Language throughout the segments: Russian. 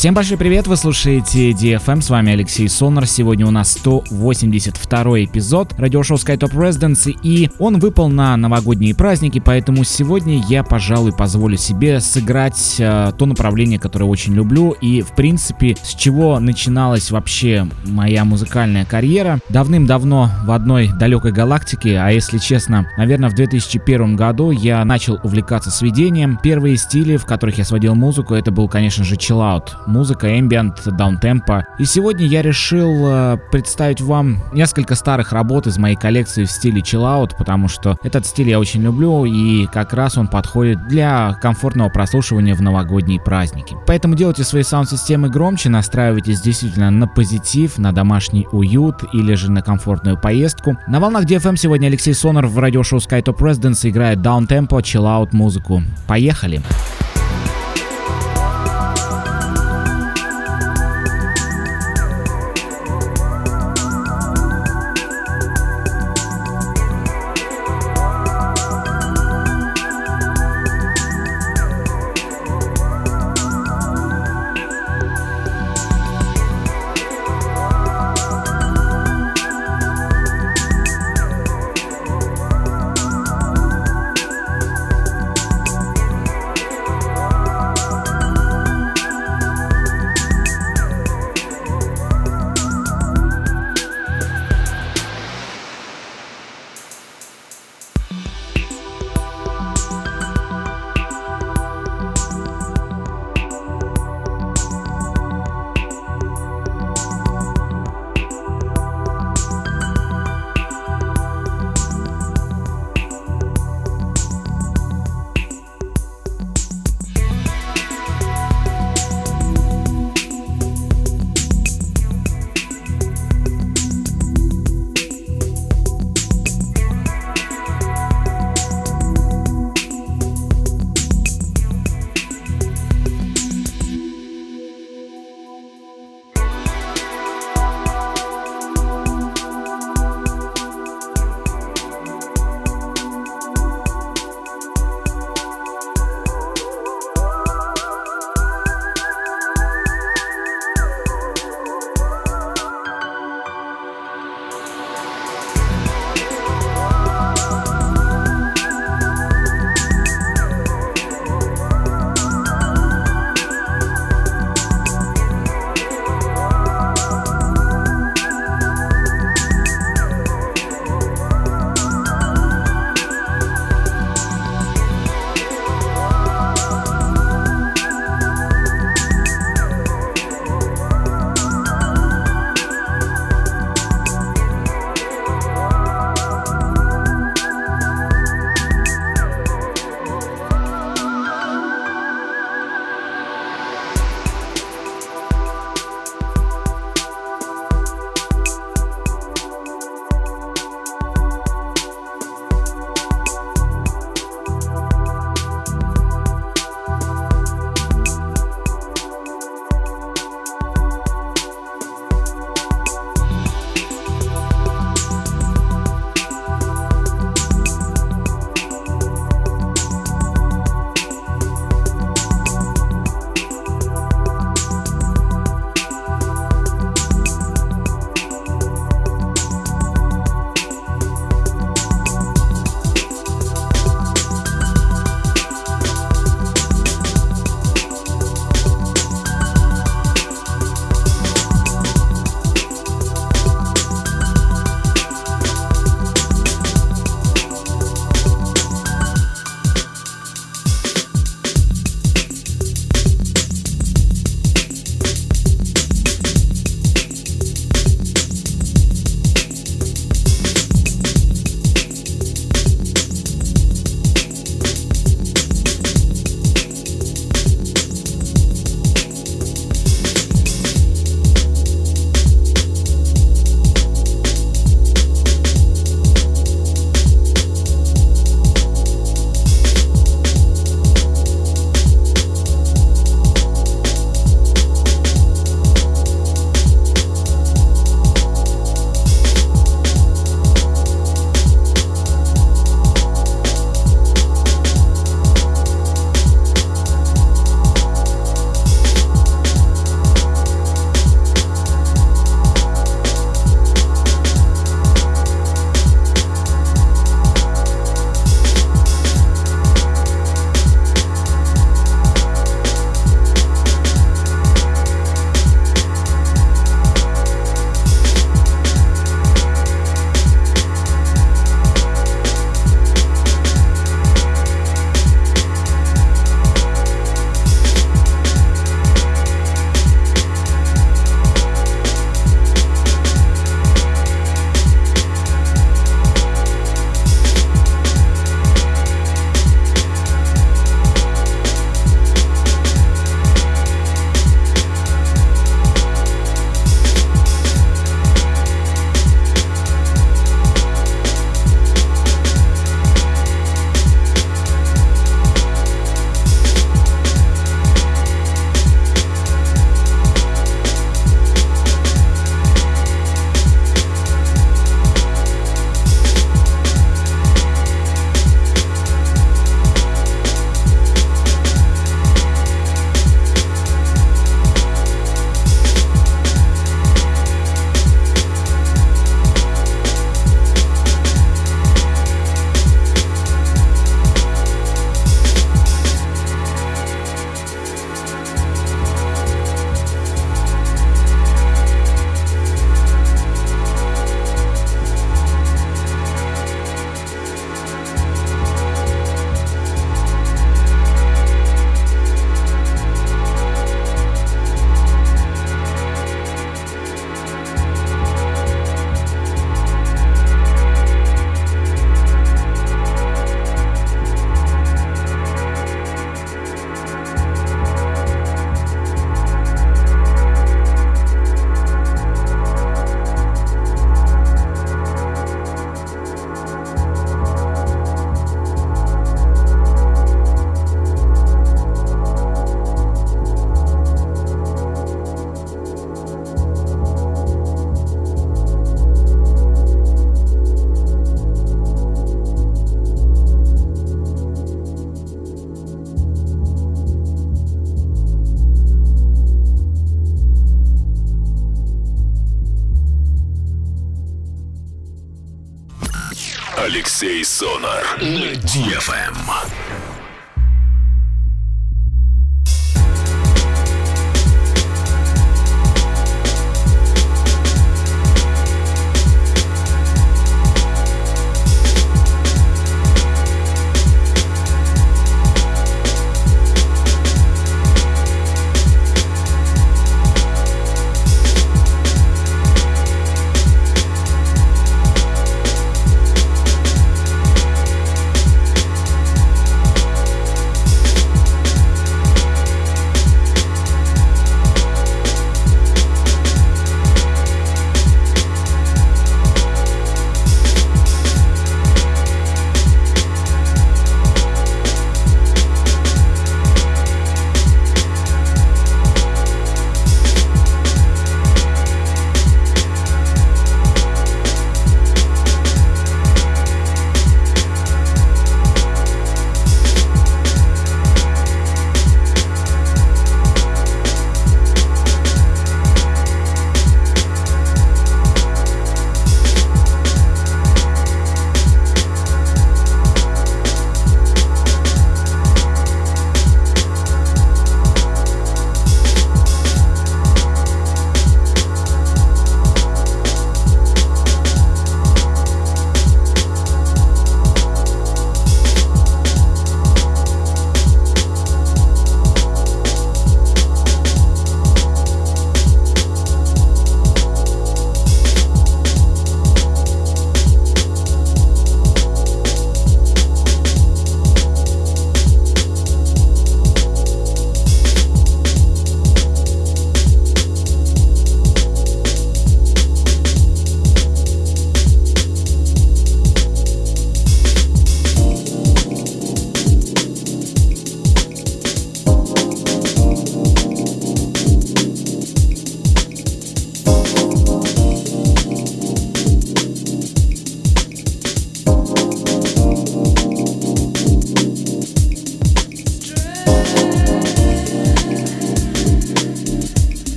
Всем большой привет, вы слушаете DFM, с вами Алексей Сонар. Сегодня у нас 182 эпизод радиошоу SkyTop Residency, и он выпал на новогодние праздники, поэтому сегодня я, пожалуй, позволю себе сыграть э, то направление, которое очень люблю, и, в принципе, с чего начиналась вообще моя музыкальная карьера. Давным-давно в одной далекой галактике, а если честно, наверное, в 2001 году я начал увлекаться сведением. Первые стили, в которых я сводил музыку, это был, конечно же, чиллаут музыка, ambient, даунтемпо. И сегодня я решил э, представить вам несколько старых работ из моей коллекции в стиле chillout, потому что этот стиль я очень люблю и как раз он подходит для комфортного прослушивания в новогодние праздники. Поэтому делайте свои саунд-системы громче, настраивайтесь действительно на позитив, на домашний уют или же на комфортную поездку. На волнах DFM сегодня Алексей Сонор в радиошоу Skytop Residence играет даунтемпо, chillout музыку. Поехали! Поехали!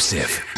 Exclusive.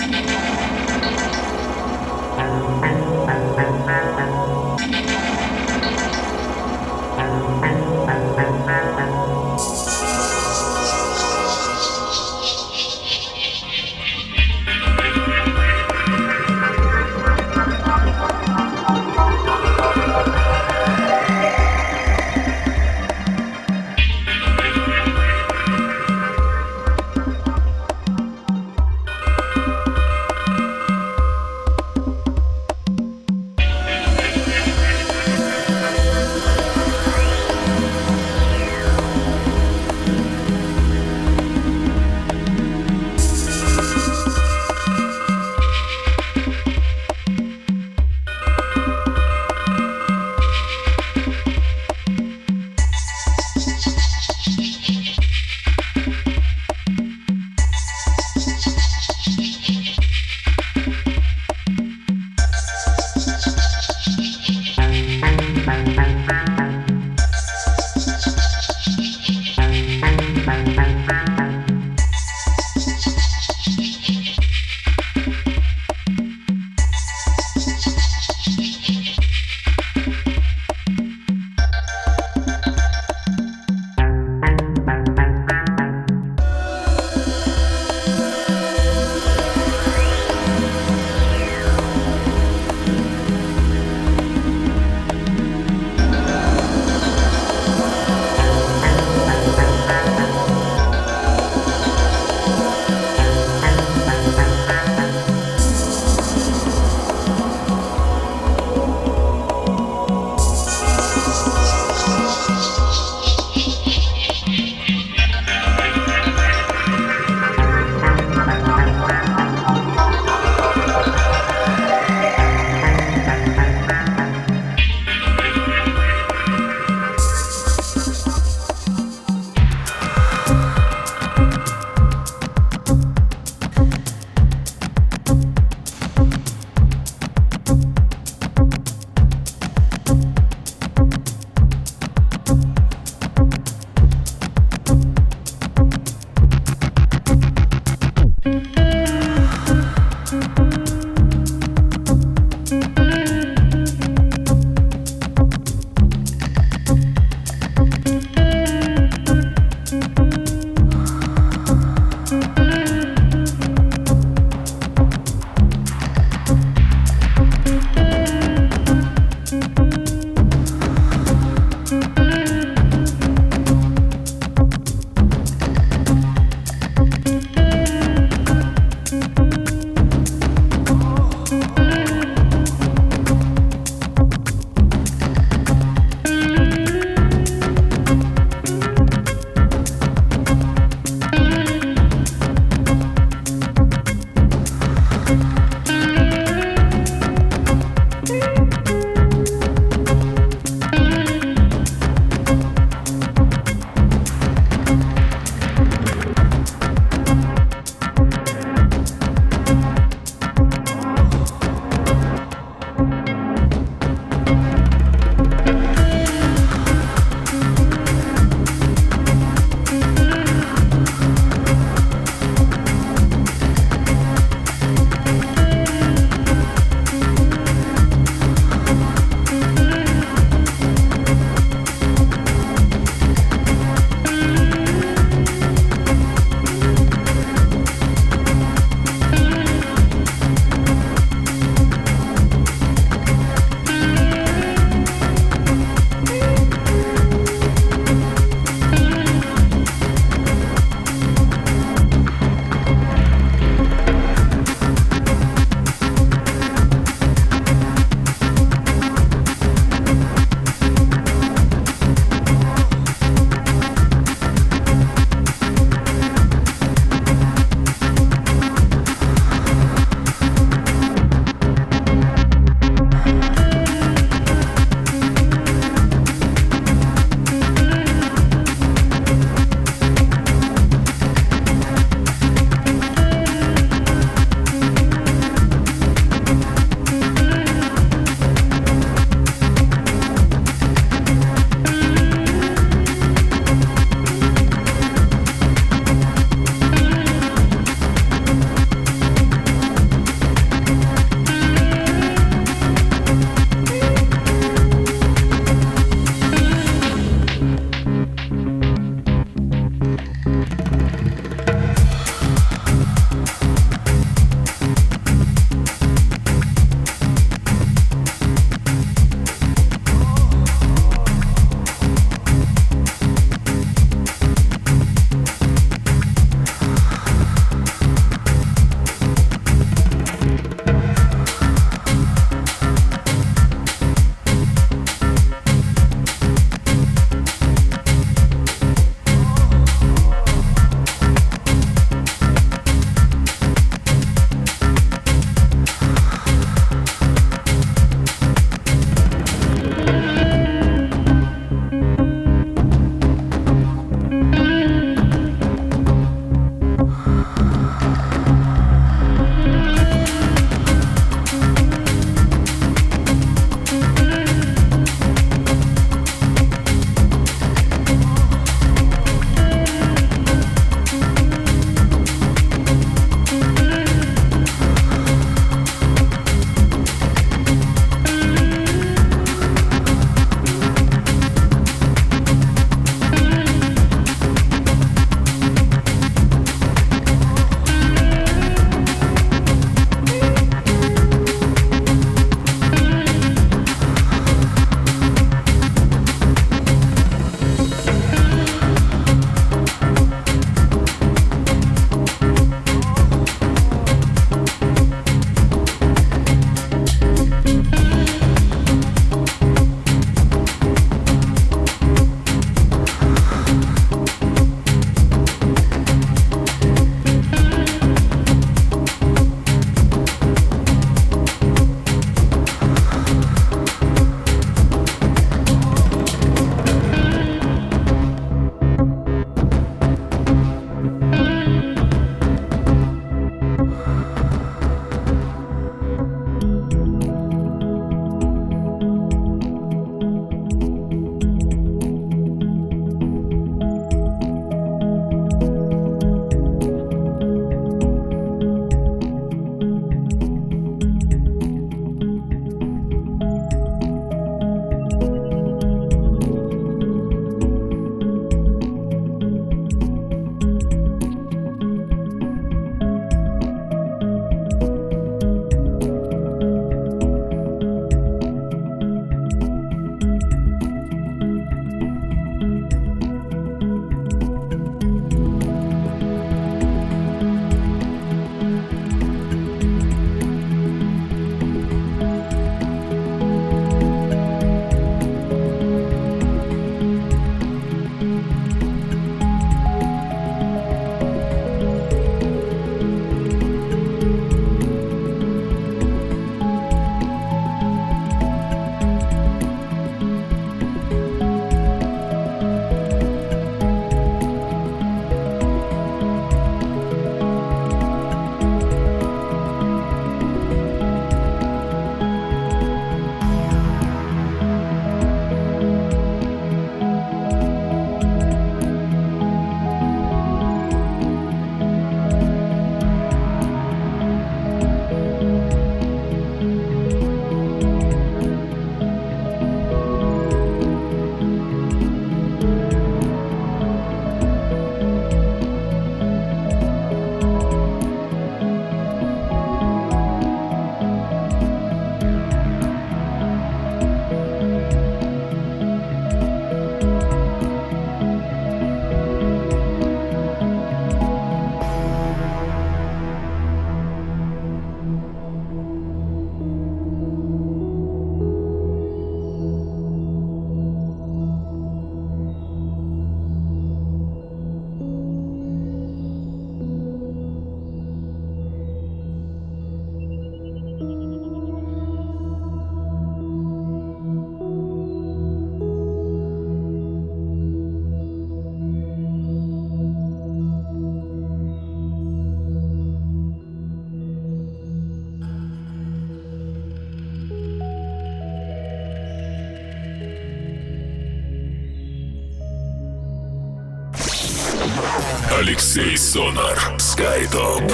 Алексей Сонар. Скайтоп.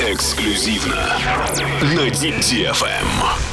Эксклюзивно на DFM.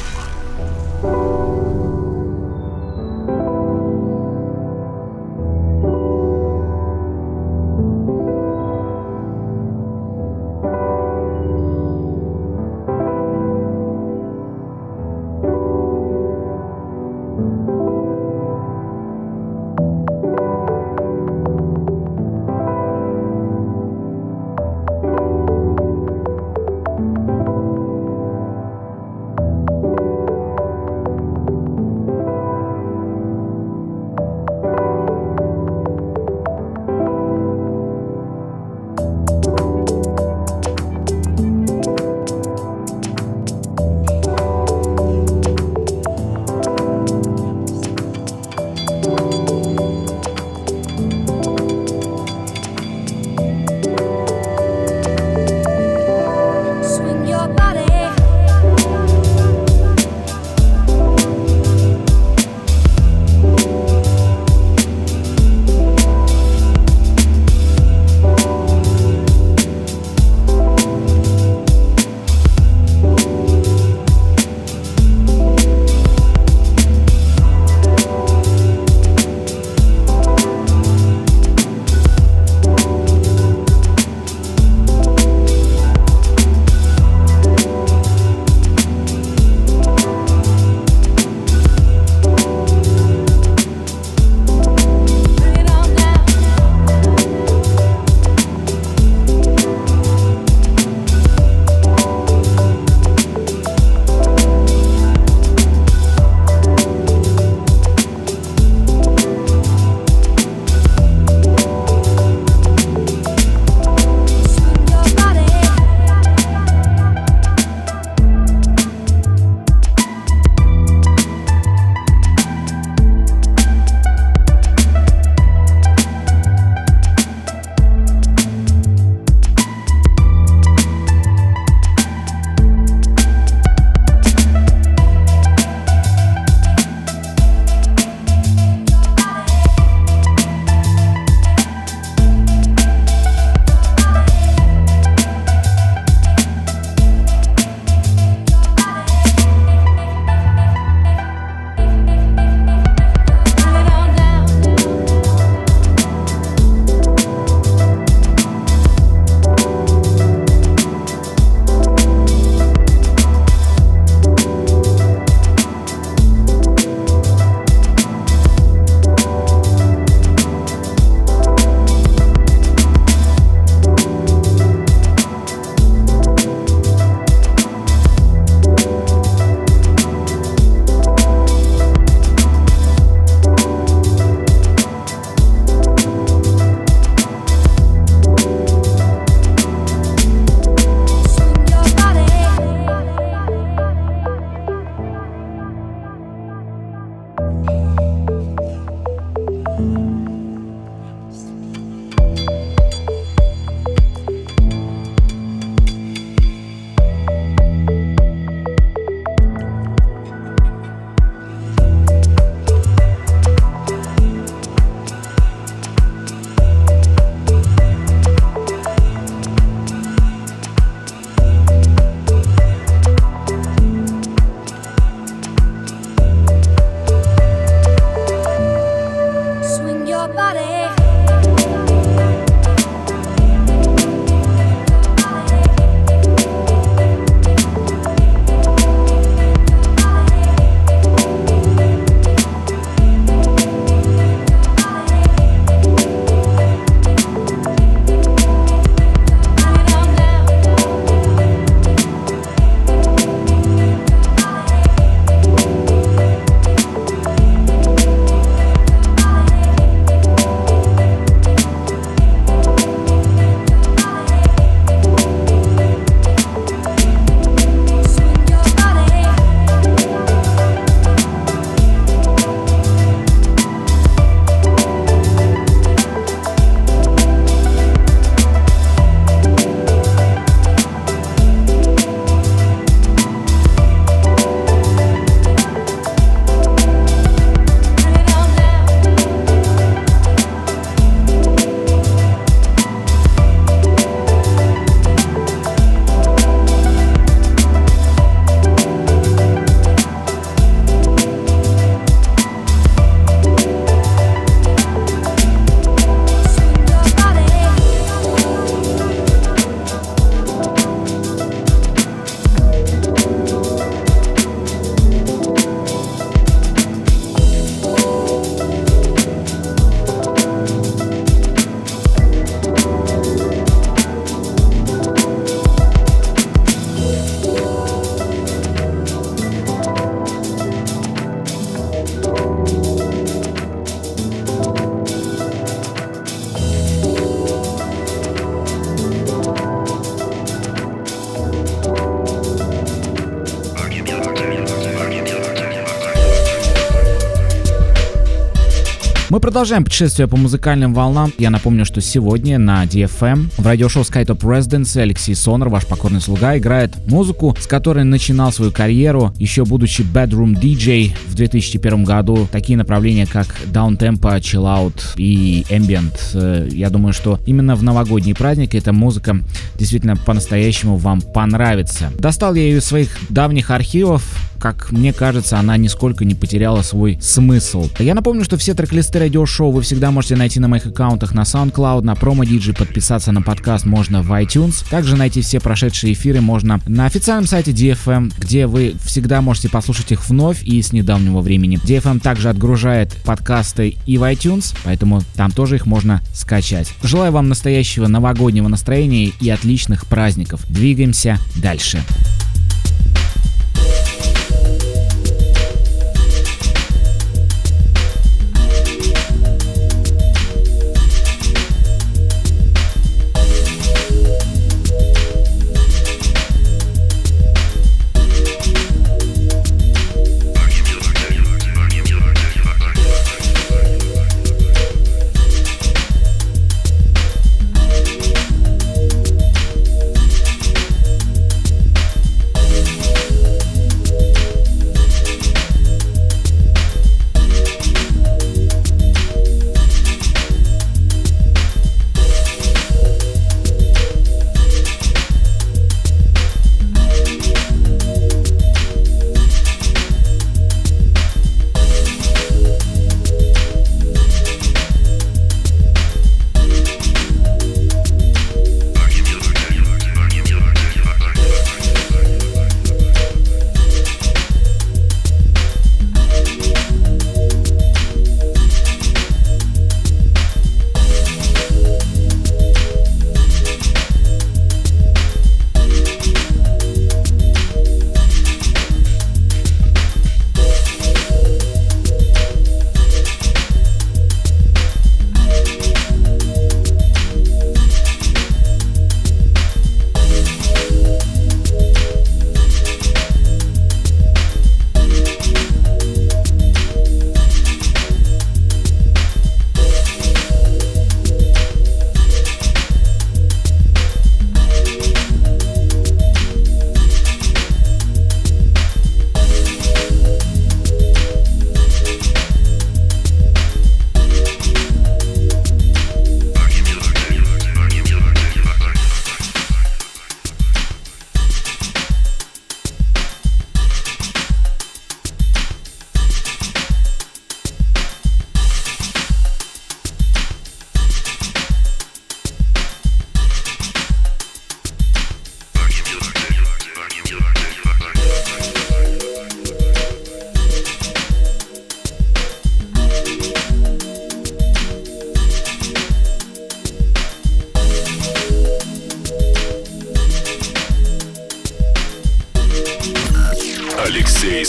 Продолжаем путешествие по музыкальным волнам. Я напомню, что сегодня на DFM в радиошоу SkyTop Residency Алексей Сонор, ваш покорный слуга, играет музыку, с которой начинал свою карьеру, еще будучи Bedroom DJ в 2001 году. Такие направления, как Downtempo, Chill Out и Ambient. Э, я думаю, что именно в новогодние праздники эта музыка действительно по-настоящему вам понравится. Достал я ее из своих давних архивов, как мне кажется, она нисколько не потеряла свой смысл. Я напомню, что все трек-листы радиошоу вы всегда можете найти на моих аккаунтах на SoundCloud, на PromoDigi, подписаться на подкаст можно в iTunes. Также найти все прошедшие эфиры можно на официальном сайте DFM, где вы всегда можете послушать их вновь и с недавнего времени. DFM также отгружает подкасты и в iTunes, поэтому там тоже их можно скачать. Желаю вам настоящего новогоднего настроения и отличных праздников. Двигаемся дальше.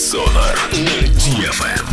Sonar DFM.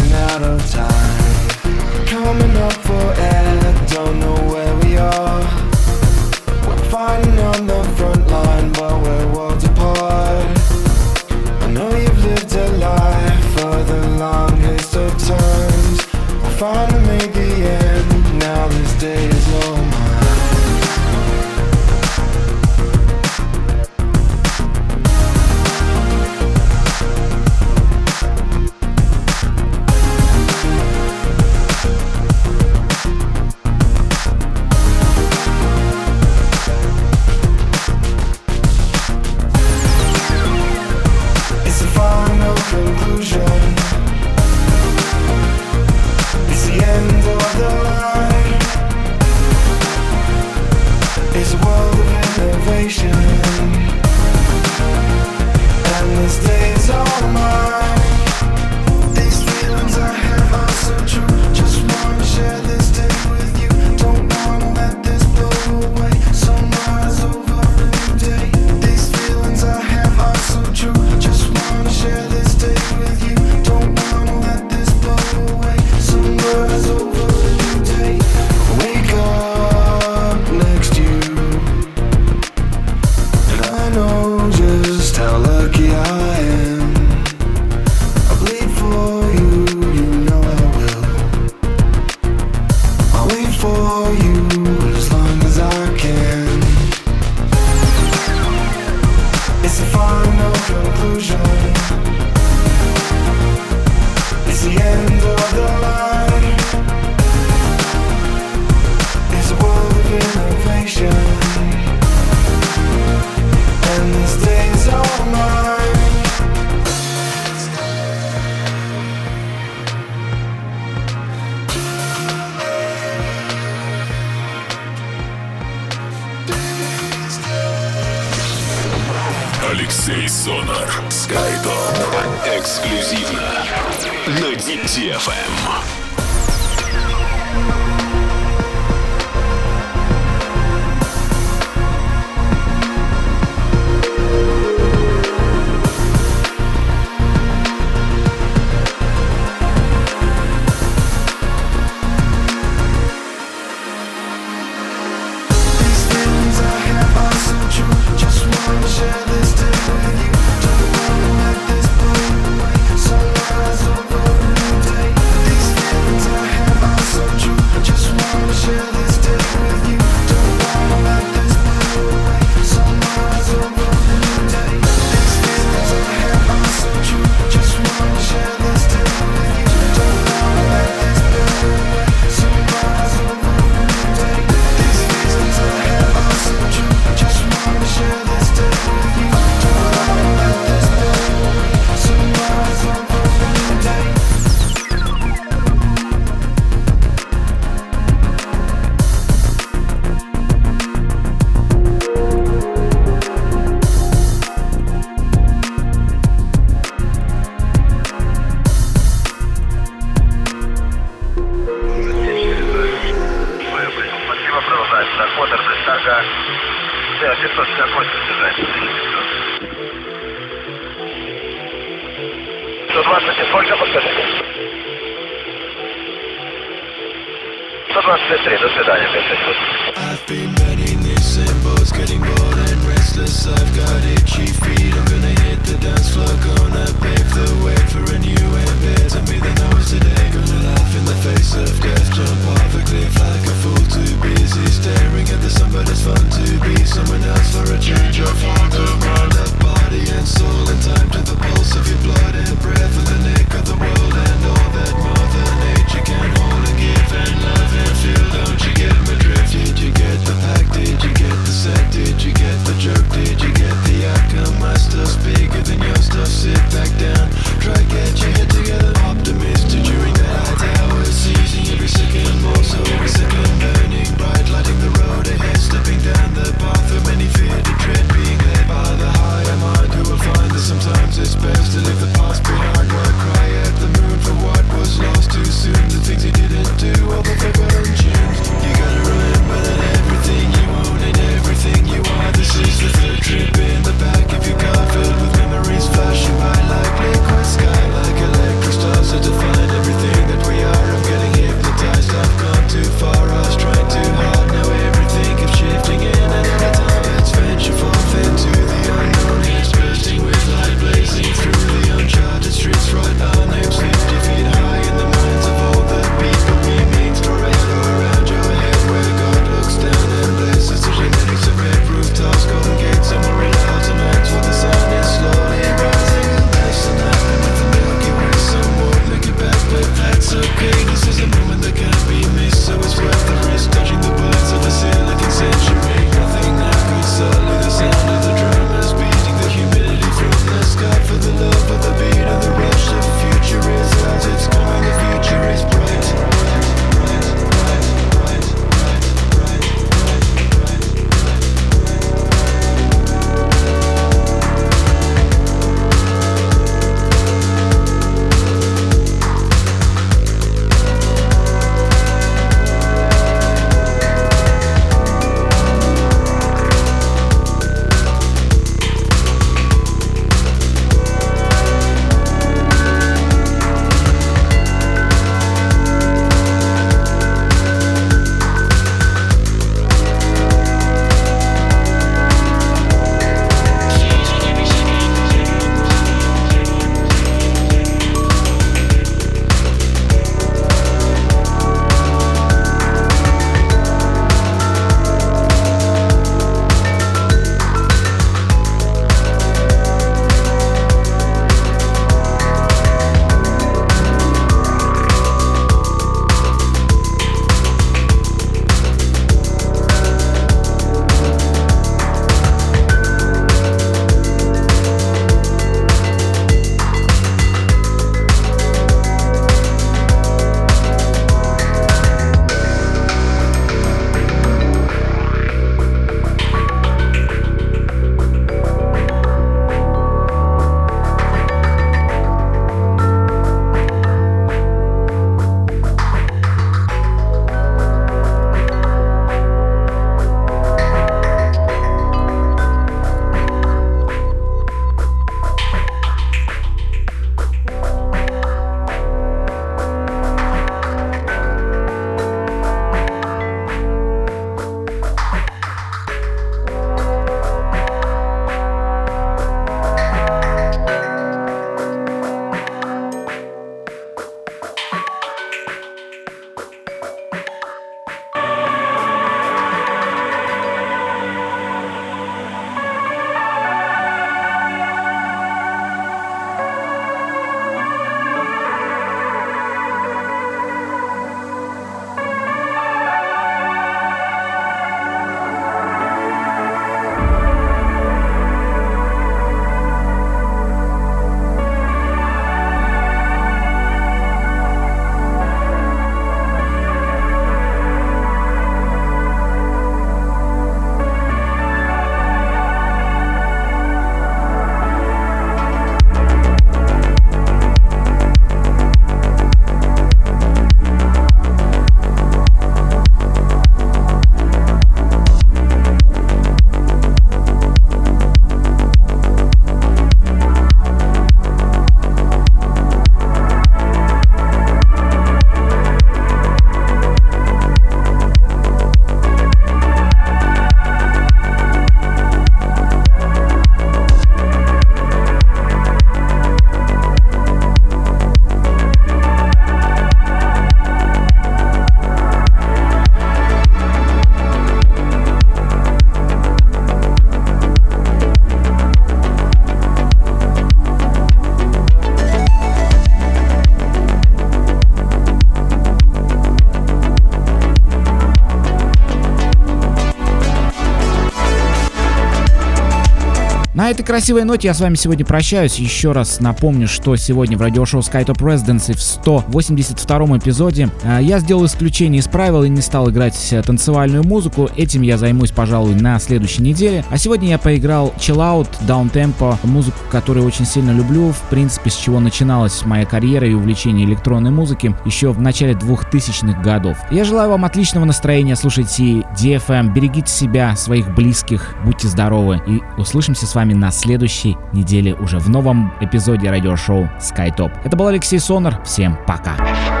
Красивой ноте я с вами сегодня прощаюсь. Еще раз напомню, что сегодня в радиошоу SkyTop Residency в 182 эпизоде э, я сделал исключение из правил и не стал играть танцевальную музыку. Этим я займусь, пожалуй, на следующей неделе. А сегодня я поиграл Chill Down Tempo, музыку, которую очень сильно люблю, в принципе, с чего начиналась моя карьера и увлечение электронной музыки еще в начале 2000-х годов. Я желаю вам отличного настроения, слушайте DFM, берегите себя, своих близких, будьте здоровы и услышимся с вами на следующей неделе уже в новом эпизоде радиошоу SkyTop. Это был Алексей Сонор, всем пока. This